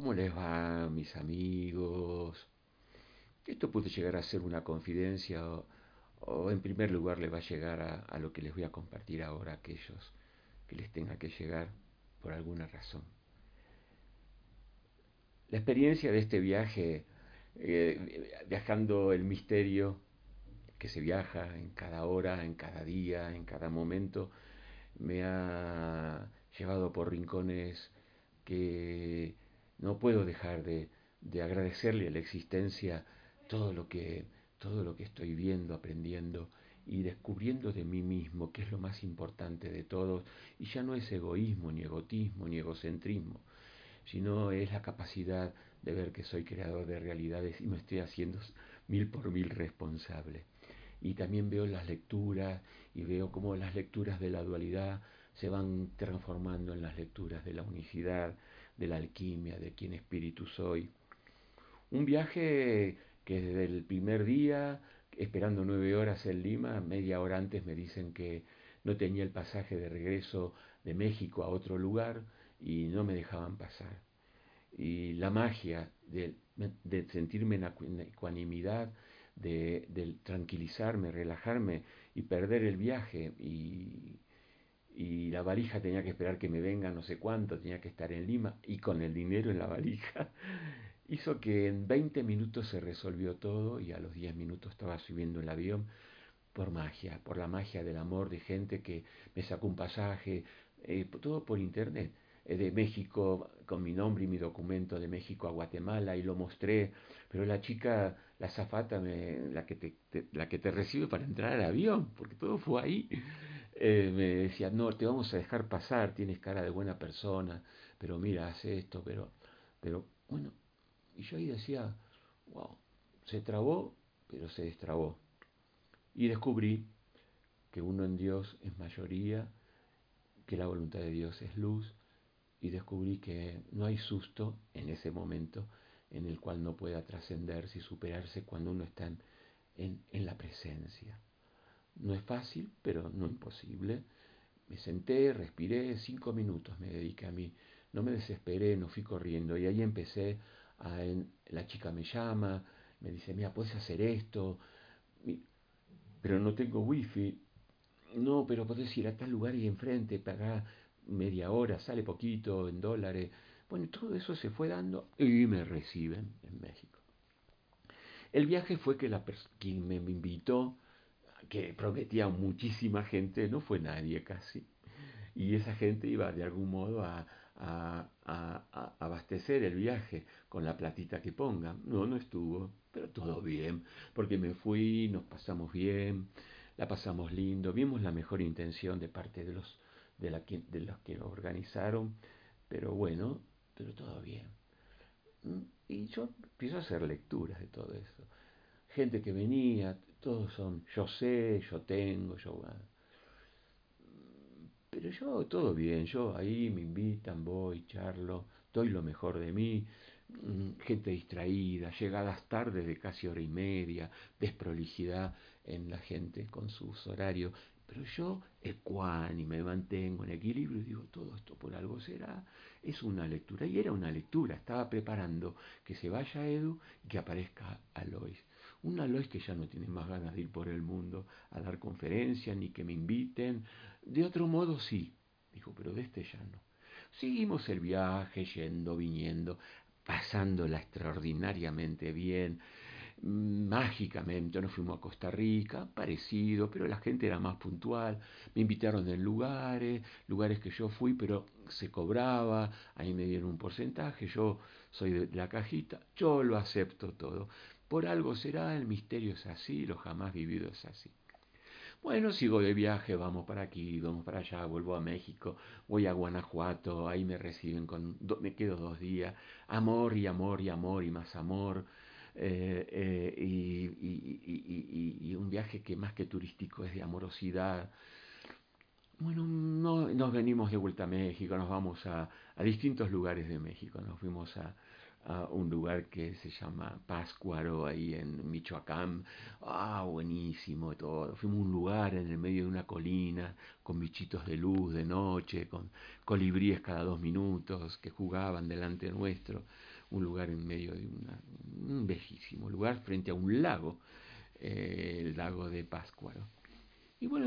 ¿Cómo les va, mis amigos? Esto puede llegar a ser una confidencia o, en primer lugar le va a llegar a, lo que les voy a compartir ahora a aquellos que les tenga que llegar por alguna razón. La experiencia de este viaje, eh, viajando el misterio que se viaja en cada hora, en cada día, en cada momento, me ha llevado por rincones que no puedo dejar de, de agradecerle a la existencia todo lo que todo lo que estoy viendo, aprendiendo y descubriendo de mí mismo, que es lo más importante de todos, y ya no es egoísmo, ni egotismo, ni egocentrismo, sino es la capacidad de ver que soy creador de realidades y me estoy haciendo mil por mil responsable. Y también veo las lecturas y veo cómo las lecturas de la dualidad se van transformando en las lecturas de la unicidad, de la alquimia, de quién espíritu soy. Un viaje que desde el primer día, esperando nueve horas en Lima, media hora antes me dicen que no tenía el pasaje de regreso de México a otro lugar y no me dejaban pasar. Y la magia de, sentirme en ecuanimidad, de, de, tranquilizarme, relajarme y perder el viaje y, y la valija tenía que esperar que me venga no sé cuánto, tenía que estar en Lima y con el dinero en la valija hizo que en 20 minutos se resolvió todo y a los 10 minutos estaba subiendo el avión por magia, por la magia del amor de gente que me sacó un pasaje, eh, todo por internet, eh, de México con mi nombre y mi documento de México a Guatemala y lo mostré, pero la chica, la zafata, la, que te, la que te recibe para entrar al avión, porque todo fue ahí, eh, me decía, no, te vamos a dejar pasar, tienes cara de buena persona, pero mira, hace esto, pero, pero bueno, y yo ahí decía, wow, se trabó, pero se destrabó. Y descubrí que uno en Dios es mayoría, que la voluntad de Dios es luz, y descubrí que no hay susto en ese momento en el cual no pueda trascenderse y superarse cuando uno está en, en, la presencia. No es fácil, pero no imposible. Me senté, respiré, cinco minutos me dediqué a mí. No me desesperé, no fui corriendo y ahí empecé la chica me llama, me dice, mira, puedes hacer esto, pero no tengo wifi. No, pero podés ir a tal lugar y enfrente, pagar media hora, sale poquito en dólares. Bueno, todo eso se fue dando y me reciben en México. El viaje fue que la quien me invitó, que prometía muchísima gente, no fue nadie casi. Y esa gente iba de algún modo a, a, abastecer el viaje con la platita que pongan. No, no estuvo, pero todo bien, porque me fui, nos pasamos bien, la pasamos lindo, vimos la mejor intención de parte de los, de, la, de los que lo organizaron, pero bueno, pero todo bien. Mm, y yo empiezo a hacer lecturas de todo eso. Gente que venía, todos son, yo sé, yo tengo, yo... Pero yo, todo bien, yo ahí me invitan, voy, charlo, doy lo mejor de mí, mm, gente distraída, llegadas tardes de casi hora y media, desprolijidad en la gente con sus horarios, pero yo ecuánime, me mantengo en equilibrio y digo, todo esto por algo será, es una lectura, y era una lectura, estaba preparando que se vaya Edu y que aparezca Alois. Un Alois que ya no tiene más ganas de ir por el mundo a dar conferencias, ni que me inviten, de otro modo sí, dijo, pero de este ya no. Seguimos el viaje, yendo, viniendo, pasándola extraordinariamente bien, mágicamente nos fuimos a Costa Rica, parecido, pero la gente era más puntual, me invitaron en lugares, lugares que yo fui, pero se cobraba, ahí me dieron un porcentaje, yo soy de la cajita, yo lo acepto todo. Por algo será, el misterio es así, lo jamás vivido es así. Bueno, sigo de viaje, vamos para aquí, vamos para allá, vuelvo a México, voy a Guanajuato, ahí me reciben con, me quedo dos días, amor y amor y amor y más amor, eh, eh, y, un viaje que más que turístico es de amorosidad. bueno, no, nos venimos de vuelta a México, nos vamos a, distintos lugares de México. Nos fuimos a, a un lugar que se llama Páscuaro, ahí en Michoacán. Ah, buenísimo todo. Fuimos a un lugar en el medio de una colina, con bichitos de luz de noche, con colibríes cada dos minutos que jugaban delante nuestro. Un lugar en medio de un bellísimo lugar frente a un lago, eh, el lago de Páscuaro. Y bueno,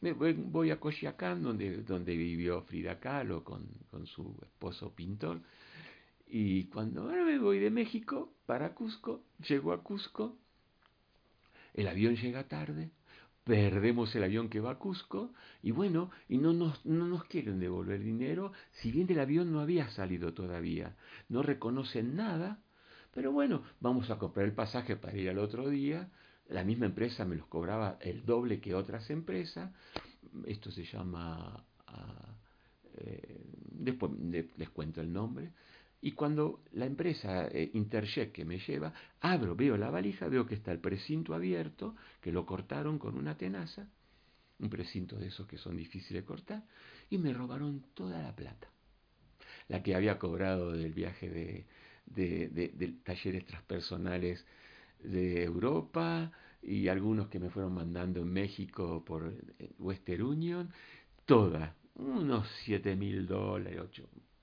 me voy a Coyoacán, donde, donde vivió Frida Kahlo con, con su esposo pintor y cuando ahora me voy de México para Cusco, llego a Cusco, el avión llega tarde, perdemos el avión que va a Cusco y bueno, y no nos, no nos quieren devolver dinero, si bien el avión no había salido todavía, no reconocen nada, pero bueno, vamos a comprar el pasaje para ir al otro día, la misma empresa me los cobraba el doble que otras empresas, esto se llama, ah, eh, después les cuento el nombre, y cuando la empresa eh, Interjet que me lleva, abro, veo la valija, veo que está el precinto abierto, que lo cortaron con una tenaza, un precinto de esos que son difíciles de cortar, y me robaron toda la plata. La que había cobrado del viaje de, de, de talleres transpersonales de Europa y algunos que me fueron mandando en México por eh, Western Union, toda, unos 7 mil dólares,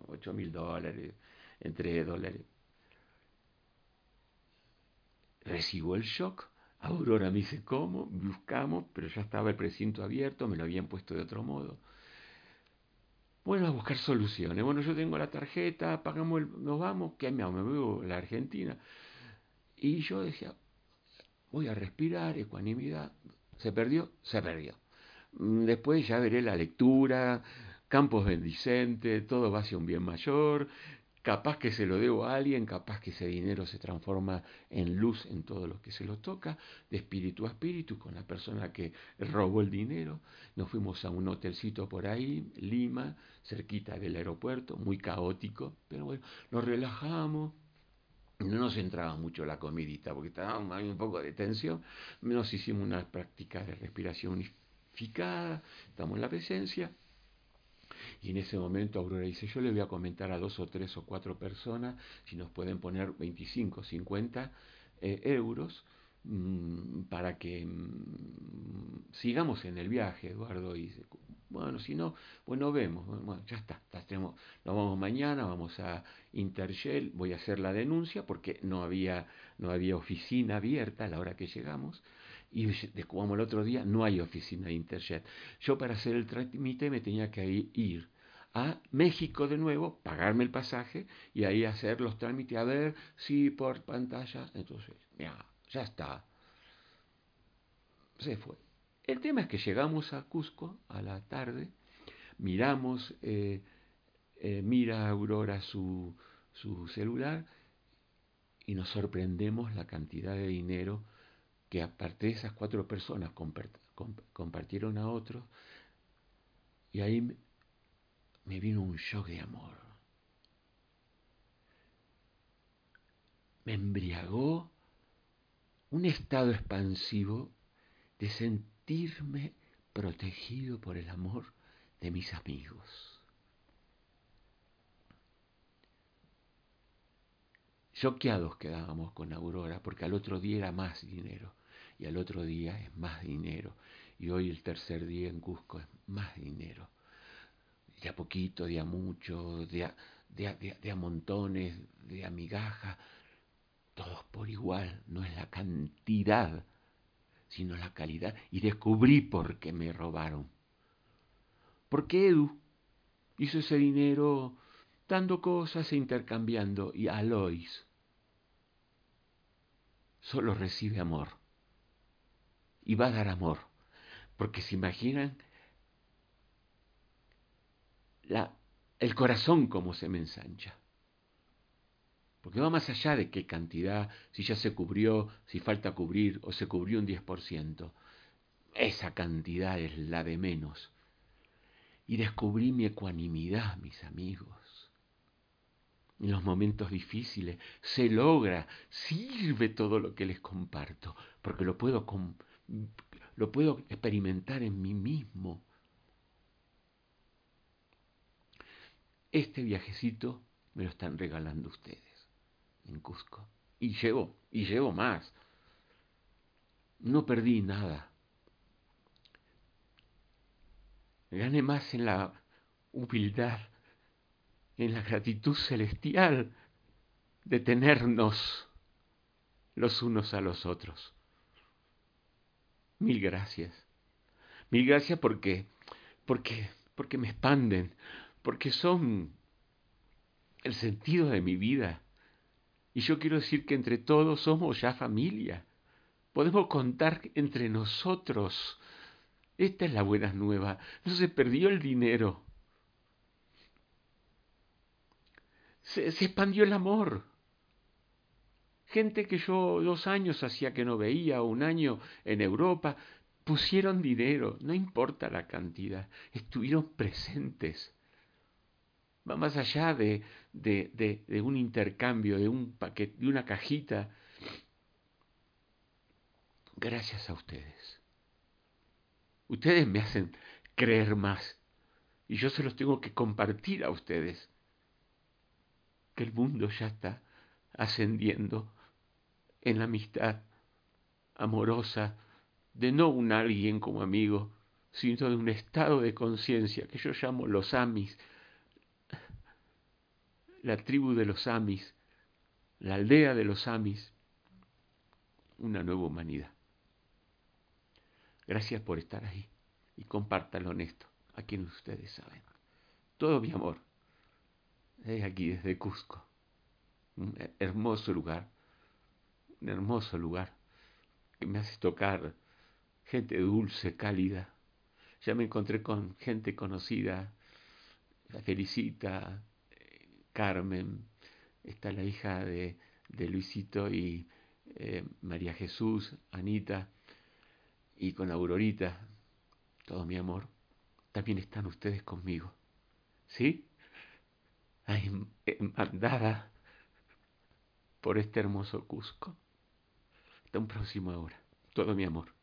8 mil dólares entre dólares. Recibo el shock, Aurora me dice cómo, buscamos, pero ya estaba el precinto abierto, me lo habían puesto de otro modo. Bueno, a buscar soluciones. Bueno, yo tengo la tarjeta, pagamos, nos vamos, ¿qué me hago? Me veo la Argentina. Y yo decía, voy a respirar, ecuanimidad. ¿Se perdió? Se perdió. Mm, después ya veré la lectura, campos bendicentes, todo va hacia un bien mayor, capaz que se lo debo a alguien, capaz que ese dinero se transforma en luz en todo lo que se lo toca, de espíritu a espíritu, con la persona que robó el dinero. Nos fuimos a un hotelcito por ahí, Lima, cerquita del aeropuerto, muy caótico, pero bueno, nos relajamos. No nos entraba mucho la comidita porque estaba un poco de tensión. Nos hicimos una práctica de respiración unificada, estamos en la presencia y en ese momento Aurora dice, yo le voy a comentar a dos o tres o cuatro personas si nos pueden poner 25, 50 eh, euros mm, para que mm, sigamos en el viaje, Eduardo. Y dice, bueno, si no, bueno, vemos, bueno, ya está, nos vamos mañana, vamos a Intershell, voy a hacer la denuncia porque no había, no había oficina abierta a la hora que llegamos y como el otro día, no hay oficina de Interjet. Yo para hacer el trámite me tenía que ir a México de nuevo, pagarme el pasaje y ahí hacer los trámites, a ver si por pantalla. Entonces, ya, está. Se fue. El tema es que llegamos a Cusco a la tarde, miramos, eh, eh, mira Aurora su, su celular y nos sorprendemos la cantidad de dinero que aparte de esas cuatro personas compartieron a otros, y ahí me vino un shock de amor. Me embriagó un estado expansivo de sentirme protegido por el amor de mis amigos. Choqueados quedábamos con Aurora porque al otro día era más dinero y al otro día es más dinero. Y hoy el tercer día en Cusco es más dinero. De a poquito, de a mucho, de a, de montones, de a migajas, todos por igual. No es la cantidad, sino la calidad. Y descubrí por qué me robaron. Porque Edu hizo ese dinero dando cosas e intercambiando. Y Alois solo recibe amor y va a dar amor. Porque se imaginan la, el corazón como se me ensancha. Porque va más allá de qué cantidad, si ya se cubrió, si falta cubrir o se cubrió un 10%. Esa cantidad es la de menos. Y descubrí mi ecuanimidad, mis amigos en los momentos difíciles, se logra, sirve todo lo que les comparto, porque lo puedo, lo puedo experimentar en mí mismo. Este viajecito me lo están regalando ustedes en Cusco. Y llevo, y llevo más. No perdí nada. Gané más en la humildad en la gratitud celestial de tenernos los unos a los otros. Mil gracias. Mil gracias porque, porque, porque me expanden, porque son el sentido de mi vida. Y yo quiero decir que entre todos somos ya familia. Podemos contar entre nosotros. Esta es la buena nueva. No se perdió el dinero. Se, se expandió el amor. Gente que yo dos años hacía que no veía, un año en Europa, pusieron dinero, no importa la cantidad, estuvieron presentes. Va más allá de, de, de, un intercambio, de, un paquete, de una cajita. Gracias a ustedes. Ustedes me hacen creer más y yo se los tengo que compartir a ustedes. Que el mundo ya está ascendiendo en la amistad amorosa de no un alguien como amigo, sino de un estado de conciencia que yo llamo los amis, la tribu de los amis, la aldea de los amis, una nueva humanidad. Gracias por estar ahí y compártalo honesto a quien ustedes saben. Todo mi amor, aquí, desde Cusco, un hermoso lugar un hermoso lugar que me hace tocar gente dulce, cálida. Ya me encontré con gente conocida, la Felicita, Carmen, está la hija de, de Luisito y eh, María Jesús, Anita, y con Aurorita, todo mi amor. También están ustedes conmigo. ¿Sí? Ay, mandada por este hermoso Cusco. Hasta un próximo ahora. Todo mi amor.